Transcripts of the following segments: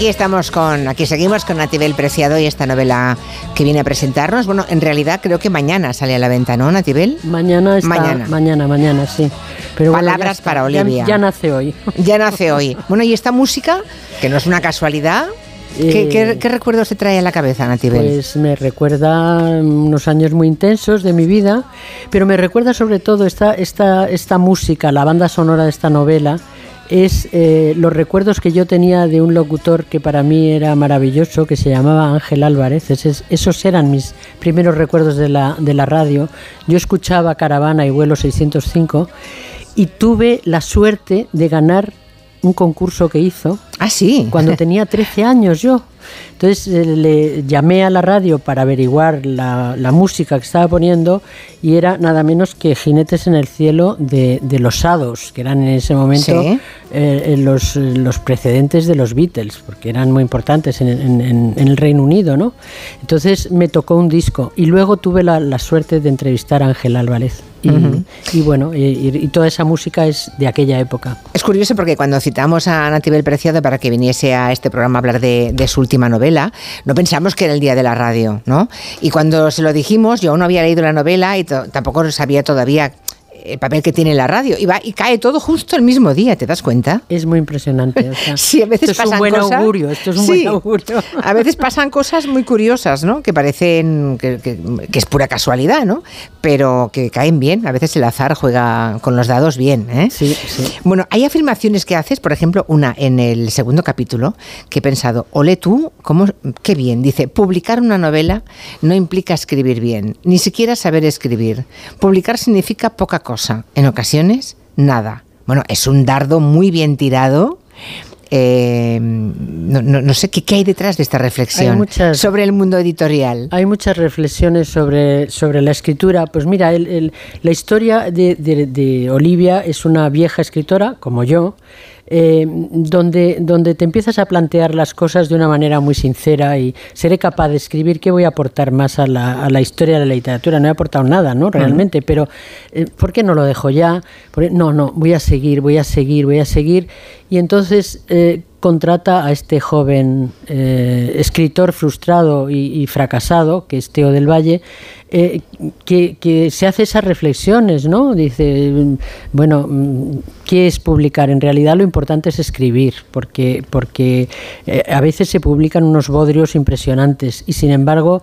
Aquí estamos con, aquí seguimos con Natibel Preciado y esta novela que viene a presentarnos. Bueno, en realidad creo que mañana sale a la venta, ¿no, Natibel? Mañana está, mañana, mañana, mañana sí. Pero Palabras para Olivia. Ya, nace hoy. Ya nace hoy. Bueno, y esta música, que no es una casualidad, ¿Qué, qué, eh, recuerdos te trae a la cabeza, Natibel? Pues me recuerda unos años muy intensos de mi vida, pero me recuerda sobre todo esta, esta, esta música, la banda sonora de esta novela, es eh, los recuerdos que yo tenía de un locutor que para mí era maravilloso, que se llamaba Ángel Álvarez. esos eran mis primeros recuerdos de la, de la radio. Yo escuchaba Caravana y Vuelo 605 y tuve la suerte de ganar un concurso que hizo. Ah, sí. Cuando tenía 13 años yo. Entonces eh, le llamé a la radio para averiguar la, música que estaba poniendo y era nada menos que Jinetes en el Cielo de, los Sados, que eran en ese momento eh, los, los, precedentes de los Beatles, porque eran muy importantes en, el Reino Unido, ¿no? Entonces me tocó un disco y luego tuve la, la suerte de entrevistar a Ángel Álvarez. Y, bueno, y, toda esa música es de aquella época. Es curioso porque cuando citamos a Natibel Preciado para que viniese a este programa a hablar de, de, su última novela, no pensamos que era el día de la radio, ¿no? Y cuando se lo dijimos, yo aún no había leído la novela y tampoco sabía todavía el papel que tiene la radio y va y cae todo justo el mismo día, ¿te das cuenta? Es muy impresionante. sí, a veces esto es un buen cosas, augurio, esto es un buen augurio. a veces pasan cosas muy curiosas, ¿no? Que parecen que, es pura casualidad, ¿no? Pero que caen bien. A veces el azar juega con los dados bien, ¿eh? Sí, sí. Bueno, hay afirmaciones que haces, por ejemplo, una en el segundo capítulo que he pensado, ole tú, cómo, qué bien. Dice, publicar una novela no implica escribir bien, ni siquiera saber escribir. Publicar significa poca cosa en ocasiones nada. Bueno, es un dardo muy bien tirado. Eh, no, sé ¿qué, hay detrás de esta reflexión sobre el mundo editorial. Hay muchas reflexiones sobre, sobre la escritura. Pues mira, la historia de Olivia es una vieja escritora, como yo, eh, donde, donde te empiezas a plantear las cosas de una manera muy sincera y seré capaz de escribir qué voy a aportar más a la, a la historia de la literatura. No he aportado nada, ¿no? Realmente, pero eh, ¿por qué no lo dejo ya? No, no, voy a seguir, voy a seguir, voy a seguir. Y entonces eh, contrata a este joven eh, escritor frustrado y, fracasado, que es Teo del Valle, eh, que, se hace esas reflexiones, ¿no? Dice, bueno, ¿qué es publicar? En realidad lo importante es escribir, porque, porque eh, a veces se publican unos bodrios impresionantes y sin embargo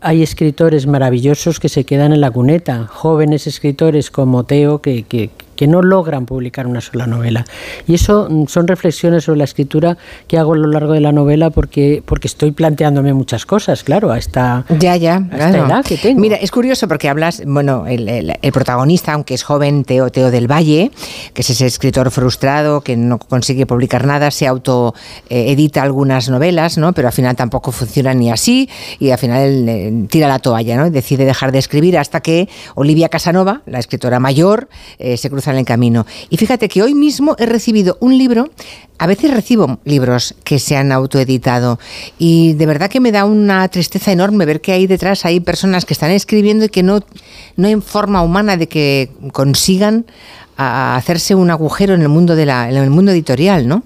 hay escritores maravillosos que se quedan en la cuneta, jóvenes escritores como Teo que, que, que no logran publicar una sola novela. Y eso mm, son reflexiones sobre la escritura que hago a lo largo de la novela porque, porque estoy planteándome muchas cosas, claro, a esta, ya, ya, edad que tengo. Mira, es curioso porque hablas, bueno, el, protagonista, aunque es joven, Teo, Teo del Valle, que es ese escritor frustrado que no consigue publicar nada, se auto eh, algunas novelas, ¿no? Pero al final tampoco funciona ni así y al final eh, tira la toalla, ¿no? Y decide dejar de escribir hasta que Olivia Casanova, la escritora mayor, eh, se cruza en el camino. Y fíjate que hoy mismo he recibido un libro, a veces recibo libros que se han autoeditado y de verdad que me da una tristeza enorme ver que ahí detrás hay personas que están escribiendo y que no, no hay forma humana de que consigan a hacerse un agujero en el mundo de la, en el mundo editorial, ¿no?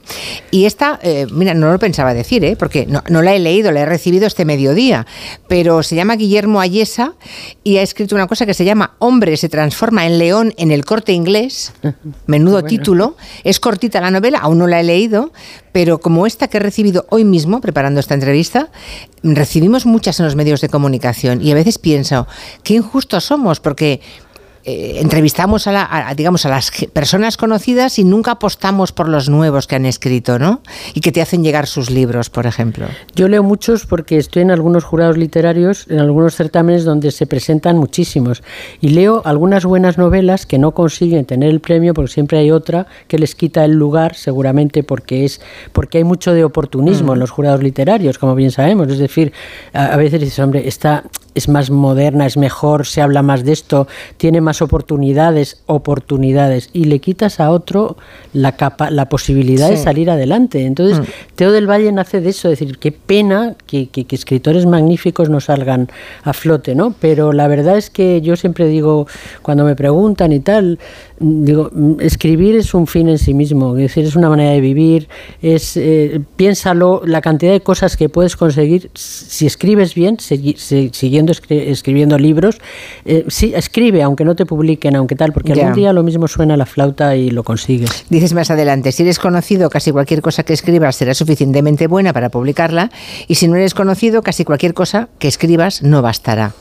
Y esta, eh, mira, no lo pensaba decir, ¿eh? porque no, no, la he leído, la he recibido este mediodía, pero se llama Guillermo Ayesa y ha escrito una cosa que se llama Hombre se transforma en león en el corte inglés, menudo título, es cortita la novela, aún no la he leído, pero como esta que he recibido hoy mismo preparando esta entrevista, recibimos muchas en los medios de comunicación y a veces pienso, qué injustos somos, porque eh, entrevistamos a, la, digamos, a las personas conocidas y nunca apostamos por los nuevos que han escrito, ¿no? Y que te hacen llegar sus libros, por ejemplo. Yo leo muchos porque estoy en algunos jurados literarios, en algunos certámenes donde se presentan muchísimos. Y leo algunas buenas novelas que no consiguen tener el premio porque siempre hay otra que les quita el lugar, seguramente porque es porque hay mucho de oportunismo en mm. los jurados literarios, como bien sabemos. Es decir, a, veces dices, hombre, está es más moderna, es mejor, se habla más de esto, tiene más oportunidades, oportunidades, y le quitas a otro la capa, la posibilidad de salir adelante. Entonces, mm. Teo del Valle nace de eso, es decir, qué pena que, que, escritores magníficos no salgan a flote, ¿no? Pero la verdad es que yo siempre digo, cuando me preguntan y tal, digo, escribir es un fin en sí mismo, es decir, es una manera de vivir, es eh, piénsalo, la cantidad de cosas que puedes conseguir si escribes bien, siguiendo escribiendo libros, eh, sí, escribe, aunque no te publiquen, aunque tal, porque algún día lo mismo suena la flauta y lo consigues. Dices más adelante, si eres conocido, casi cualquier cosa que escribas será suficientemente buena para publicarla, y si no eres conocido, casi cualquier cosa que escribas no bastará.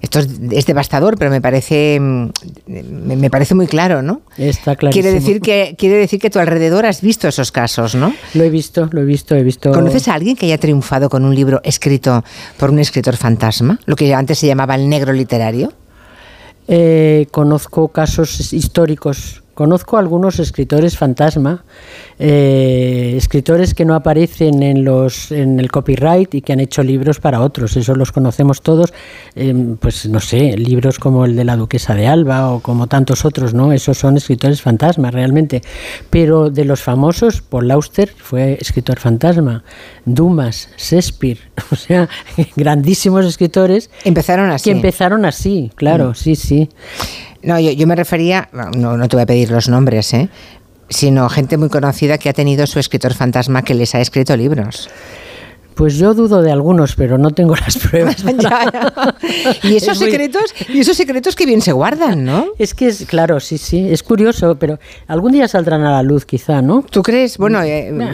Esto es, devastador, pero me parece, mm, me, parece muy claro, ¿no? Está. Quiere decir que quiere decir que tu alrededor has visto esos casos, ¿no? Lo he visto, lo he visto, he visto. ¿Conoces a alguien que haya triunfado con un libro escrito por un escritor fantasma, lo que antes se llamaba el negro literario? Eh, conozco casos históricos Conozco algunos escritores fantasma, eh, escritores que no aparecen en, los, en el copyright y que han hecho libros para otros. Eso los conocemos todos. Em, pues no sé, libros como el de la Duquesa de Alba o como tantos otros, ¿no? Esos son escritores fantasma realmente. Pero de los famosos, Paul Auster fue escritor fantasma. Dumas, Shakespeare, o sea, grandísimos escritores. Empezaron así. Que empezaron así, claro, mm. sí, sí. No, yo, me refería, no, no te voy a pedir los nombres, ¿eh? sino gente muy conocida que ha tenido su escritor fantasma que les ha escrito libros. Pues yo dudo de algunos, pero no tengo las pruebas. Y esos secretos, y esos secretos que bien se guardan, ¿no? Es que es claro, sí, sí, es curioso, pero algún día saldrán a la luz, quizá, ¿no? ¿Tú crees? Bueno, eh,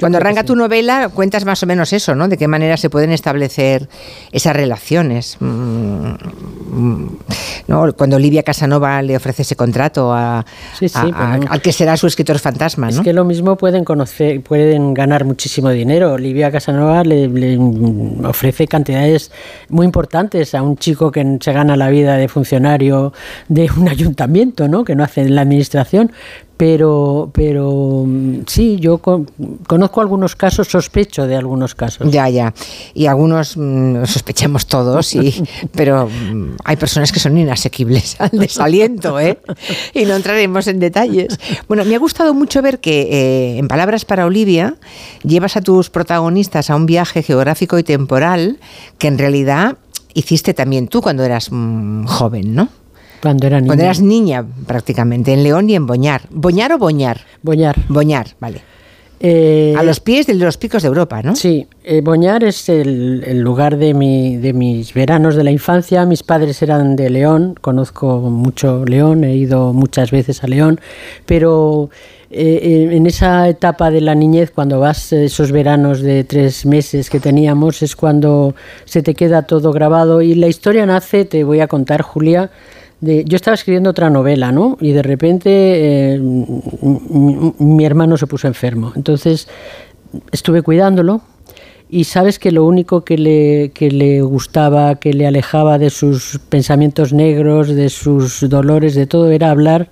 cuando arranca tu novela cuentas más o menos eso, ¿no? De qué manera se pueden establecer esas relaciones. Mm, ¿no? Cuando Olivia Casanova le ofrece ese contrato a, al que será su escritor fantasma, ¿no? Es que lo mismo pueden conocer, pueden ganar muchísimo dinero. Olivia Casanova le, ofrece cantidades muy importantes a un chico que se gana la vida de funcionario de un ayuntamiento, ¿no? que no hace en la administración, pero pero sí yo conozco algunos casos sospecho de algunos casos. Ya ya. Y algunos mm, sospechamos todos y pero mm, hay personas que son inasequibles al desaliento ¿eh? y no entraremos en detalles. Bueno me ha gustado mucho ver que eh, en palabras para Olivia llevas a tus protagonistas a un viaje geográfico y temporal que en realidad hiciste también tú cuando eras mm, joven no cuando era niña. Cuando eras niña, prácticamente, en León y en Boñar. ¿Boñar o Boñar? Boñar. Boñar, vale. Eh, a los pies de los picos de Europa, ¿no? Sí, eh, Boñar es el, lugar de, mi, de mis veranos de la infancia. Mis padres eran de León, conozco mucho León, he ido muchas veces a León, pero eh, en esa etapa de la niñez, cuando vas esos veranos de tres meses que teníamos, es cuando se te queda todo grabado y la historia nace, te voy a contar, Julia, yo estaba escribiendo otra novela, ¿no? Y de repente eh, mi, hermano se puso enfermo. Entonces estuve cuidándolo y sabes que lo único que le, que le gustaba, que le alejaba de sus pensamientos negros, de sus dolores, de todo, era hablar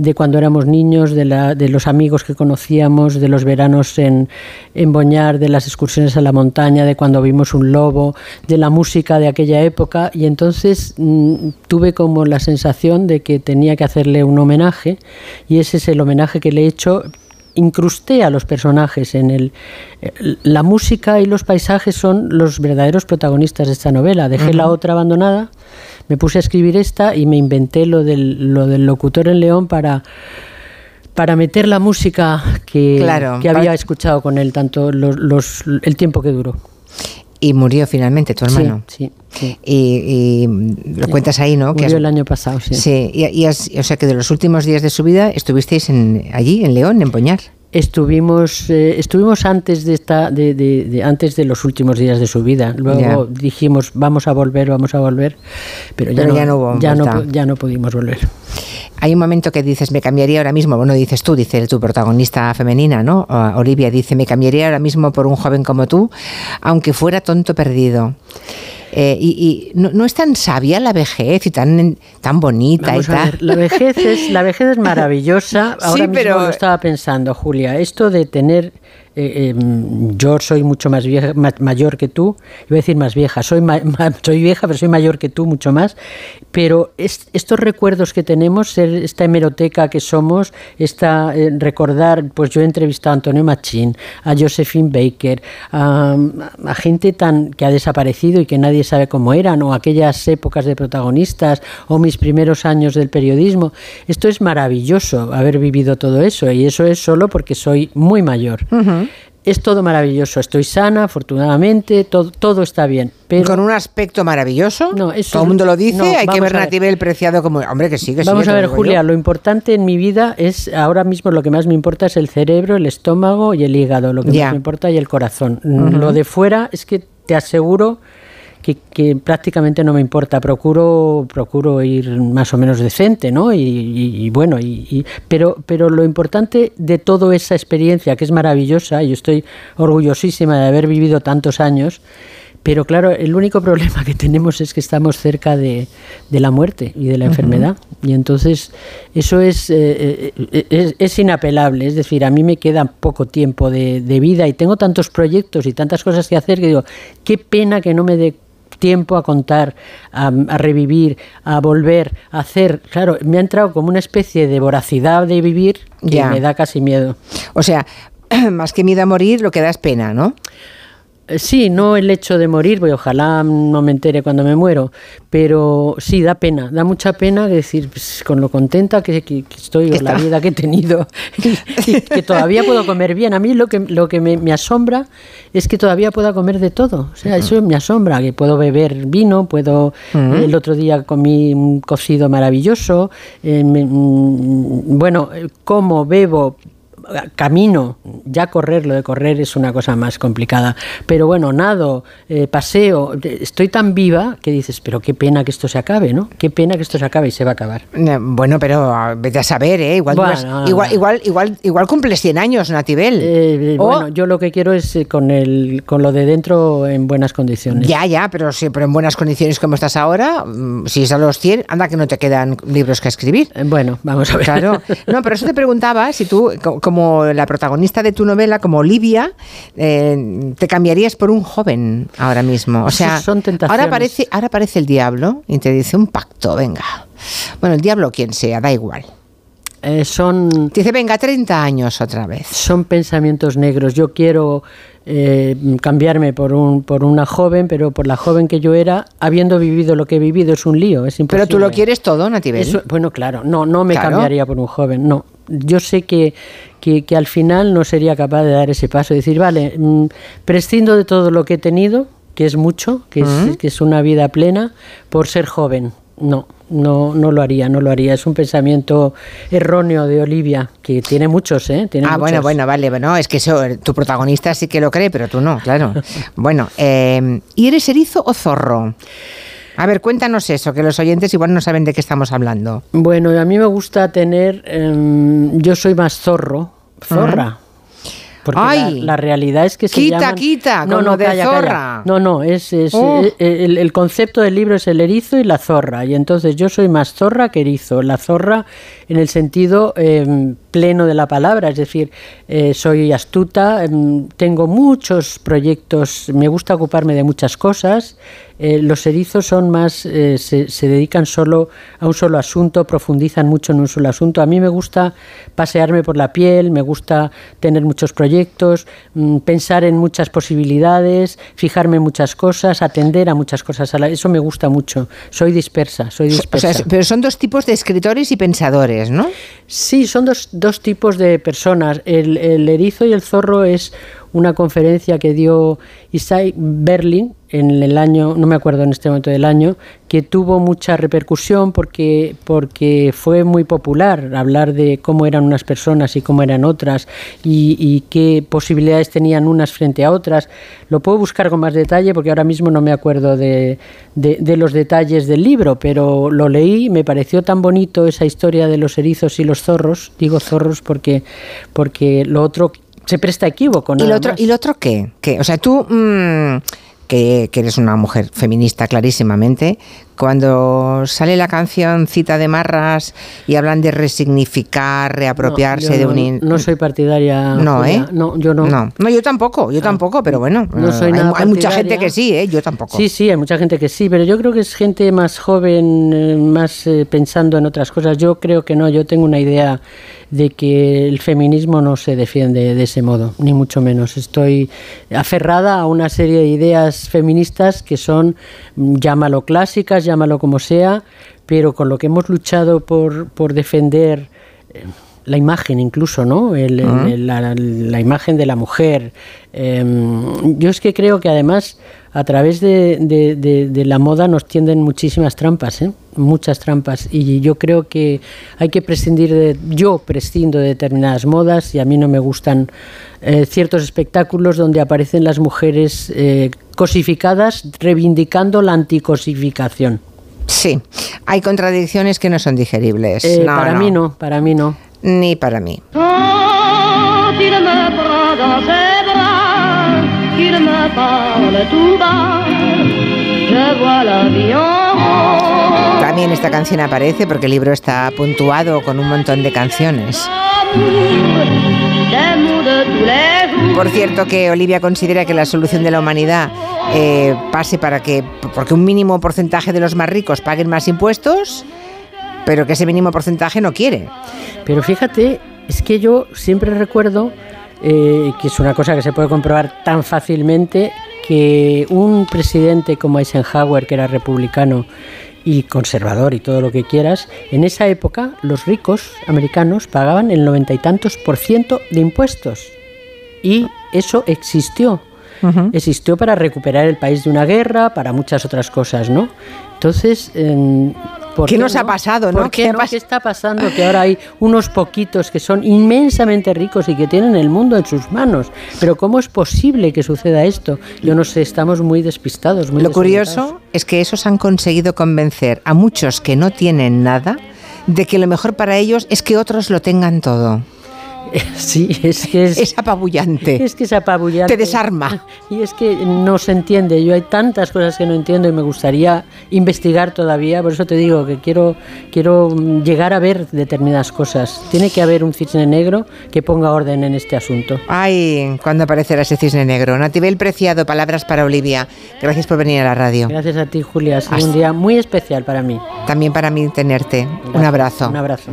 de cuando éramos niños, de, la, de los amigos que conocíamos, de los veranos en, en Boñar, de las excursiones a la montaña, de cuando vimos un lobo, de la música de aquella época. Y entonces mm, tuve como la sensación de que tenía que hacerle un homenaje y ese es el homenaje que le he hecho. Incrusté a los personajes en el la música y los paisajes son los verdaderos protagonistas de esta novela. Dejé la otra abandonada me puse a escribir esta y me inventé lo del, lo del locutor en León para para meter la música que, que había escuchado con él tanto los, el tiempo que duró y murió finalmente tu hermano. Sí, sí. Y, lo cuentas ahí, ¿no? Murió el año pasado, sí. Sí, y, o sea que de los últimos días de su vida estuvisteis en, allí, en León, en Poñar. Estuvimos, eh, estuvimos antes de, esta, de, de, antes de los últimos días de su vida. Luego dijimos, vamos a volver, vamos a volver, pero ya, no, ya, no, ya, no, ya no pudimos volver. Hay un momento que dices, me cambiaría ahora mismo, bueno, dices tú, dice tu protagonista femenina, ¿no? Olivia dice, me cambiaría ahora mismo por un joven como tú, aunque fuera tonto perdido. Eh, y, no, es tan sabia la vejez y tan, tan bonita y tal. la vejez es la vejez es maravillosa. Ahora mismo lo estaba pensando, Julia. Esto de tener eh, em, yo soy mucho más vieja, mayor que tú, iba a decir más vieja, soy, soy vieja, pero soy mayor que tú, mucho más, pero estos recuerdos que tenemos, esta hemeroteca que somos, esta, eh, recordar, pues yo he entrevistado a Antonio Machín, a Josephine Baker, a, gente tan que ha desaparecido y que nadie sabe cómo eran, o aquellas épocas de protagonistas, o mis primeros años del periodismo. Esto es maravilloso, haber vivido todo eso, y eso es solo porque soy muy mayor es todo maravilloso. Estoy sana, afortunadamente, todo, todo está bien. Pero Con un aspecto maravilloso. No, eso todo el mundo lo dice. hay que ver a el preciado como. Hombre, que sí, que Vamos a ver, Julia, lo importante en mi vida es. Ahora mismo lo que más me importa es el cerebro, el estómago y el hígado. Lo que más me importa y el corazón. Lo de fuera es que te aseguro que, prácticamente no me importa. Procuro, procuro ir más o menos decente, ¿no? Y, bueno, y, pero, pero lo importante de toda esa experiencia, que es maravillosa, y yo estoy orgullosísima de haber vivido tantos años, pero claro, el único problema que tenemos es que estamos cerca de, la muerte y de la enfermedad. Y entonces eso es, eh, eh, es, inapelable. Es decir, a mí me queda poco tiempo de, de, vida y tengo tantos proyectos y tantas cosas que hacer que digo, qué pena que no me dé tiempo a contar, a, revivir, a volver, a hacer. Claro, me ha entrado como una especie de voracidad de vivir que me da casi miedo. O sea, más que miedo a morir, lo que da es pena, ¿no? Eh, sí, no el hecho de morir, pues ojalá no me entere cuando me muero, pero sí, da pena, da mucha pena decir, pues, con lo contenta que, estoy con la vida que he tenido, y, que todavía puedo comer bien. A mí lo que, lo que me, asombra es que todavía pueda comer de todo, o sea, eso me asombra, que puedo beber vino, puedo, el otro día comí un cocido maravilloso, eh, mm, bueno, como, bebo, camino, ya correr, lo de correr es una cosa más complicada, pero bueno, nado, eh, paseo, estoy tan viva que dices, pero qué pena que esto se acabe, ¿no? Qué pena que esto se acabe y se va a acabar. Eh, bueno, pero ah, vete a saber, ¿eh? Igual, igual, igual, igual, igual, cumples 100 años, Natibel. Eh, bueno, yo lo que quiero es con, el, con lo de dentro en buenas condiciones. Ya, ya, pero siempre en buenas condiciones como estás ahora, mm, si es a los 100, anda que no te quedan libros que escribir. bueno, vamos a ver. Claro. No, pero eso te preguntaba si tú, como la protagonista de tu novela, como Olivia, eh, te cambiarías por un joven ahora mismo. O sea, ahora aparece, ahora aparece el diablo y te dice un pacto, venga. Bueno, el diablo quien sea, da igual. Eh, son. Dice, venga, 30 años otra vez. Son pensamientos negros. Yo quiero eh, cambiarme por, un, por una joven, pero por la joven que yo era, habiendo vivido lo que he vivido, es un lío, es imposible. Pero tú lo quieres todo, Natibel. bueno, claro, no, no me cambiaría por un joven, no. Yo sé que, que, al final no sería capaz de dar ese paso, decir, vale, mm, prescindo de todo lo que he tenido, que es mucho, que, es, que es una vida plena, por ser joven. No, no, no lo haría, no lo haría. Es un pensamiento erróneo de Olivia, que tiene muchos, ¿eh? ah, bueno, bueno, vale. Bueno, es que eso, tu protagonista sí que lo cree, pero tú no, claro. bueno, eh, ¿y eres erizo o zorro? A ver, cuéntanos eso, que los oyentes igual no saben de qué estamos hablando. Bueno, a mí me gusta tener, em, yo soy más zorro, zorra. Porque Ay, la, realidad es que se quita, quita, no, no, de zorra. No, no, es, es oh. el, concepto del libro es el erizo y la zorra. Y entonces yo soy más zorra que erizo. La zorra en el sentido em, pleno de la palabra, es decir, eh, soy astuta, em, tengo muchos proyectos, me gusta ocuparme de muchas cosas. Eh, los erizos son más, se, se, dedican solo a un solo asunto, profundizan mucho en un solo asunto. A mí me gusta pasearme por la piel, me gusta tener muchos proyectos proyectos, mm, pensar en muchas posibilidades, fijarme en muchas cosas, atender a muchas cosas. Eso me gusta mucho. Soy dispersa, soy dispersa. pero son dos tipos de escritores y pensadores, ¿no? Sí, son dos, dos tipos de personas. El, el erizo y el zorro es una conferencia que dio Isai Berlin en el año, no me acuerdo en este momento del año, que tuvo mucha repercusión porque, porque fue muy popular hablar de cómo eran unas personas y cómo eran otras y, qué posibilidades tenían unas frente a otras. Lo puedo buscar con más detalle porque ahora mismo no me acuerdo de, de los detalles del libro, pero lo leí, me pareció tan bonito esa historia de los erizos y los zorros, digo zorros porque, porque lo otro se presta equívoco. ¿Y lo, otro, ¿Y lo otro qué? ¿Qué? O sea, tú... Mm, que, que eres una mujer feminista clarísimamente, cuando sale la canción Cita de Marras y hablan de resignificar, reapropiarse de un... No soy partidaria. No, ¿eh? No, yo no. No, yo tampoco, yo ah. tampoco, pero bueno. No soy hay, nada hay mucha gente que sí, ¿eh? Yo tampoco. Sí, sí, hay mucha gente que sí, pero yo creo que es gente más joven, eh, más eh, pensando en otras cosas. Yo creo que no, yo tengo una idea de que el feminismo no se defiende de ese modo, ni mucho menos. Estoy aferrada a una serie de ideas feministas que son, mm, llámalo clásicas, llámalo como sea, pero con lo que hemos luchado por, por defender eh, la imagen incluso, ¿no? la, imagen de la mujer. Em, yo es que creo que además a través de, de, la moda nos tienden muchísimas trampas, ¿eh? muchas trampas. Y yo creo que hay que prescindir de... Yo prescindo de determinadas modas y a mí no me gustan eh, ciertos espectáculos donde aparecen las mujeres cosificadas reivindicando la anticosificación. Sí, hay contradicciones que no son digeribles. Eh, para mí no, para mí no. Ni para mí. También esta canción aparece porque el libro está puntuado con un montón de canciones. Por cierto que Olivia considera que la solución de la humanidad eh, pase para que, porque un mínimo porcentaje de los más ricos paguen más impuestos, pero que ese mínimo porcentaje no quiere. Pero fíjate, es que yo siempre recuerdo eh, que es una cosa que se puede comprobar tan fácilmente que un presidente como Eisenhower, que era republicano y conservador y todo lo que quieras, en esa época los ricos americanos pagaban el noventa y tantos por ciento de impuestos. Y eso existió. Existió para recuperar el país de una guerra, para muchas otras cosas, ¿no? Entonces, ¿Qué, nos ha pasado, no? ¿Qué, está pasando? Que ahora hay unos poquitos que son inmensamente ricos y que tienen el mundo en sus manos. Pero ¿cómo es posible que suceda esto? Yo no sé, estamos muy despistados. Muy Lo curioso es que esos han conseguido convencer a muchos que no tienen nada de que lo mejor para ellos es que otros lo tengan todo. Sí, es que es, apabullante. Es que es apabullante. Te desarma. Y es que no se entiende. Yo hay tantas cosas que no entiendo y me gustaría investigar todavía. Por eso te digo que quiero, quiero llegar a ver determinadas cosas. Tiene que haber un cisne negro que ponga orden en este asunto. Ay, ¿cuándo aparecerá ese cisne negro? Natibel Preciado, palabras para Olivia. Gracias por venir a la radio. Gracias a ti, Julia. Ha sido un día muy especial para mí. También para mí tenerte. Un abrazo. Un abrazo.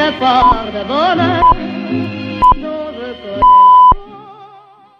une part de bonheur.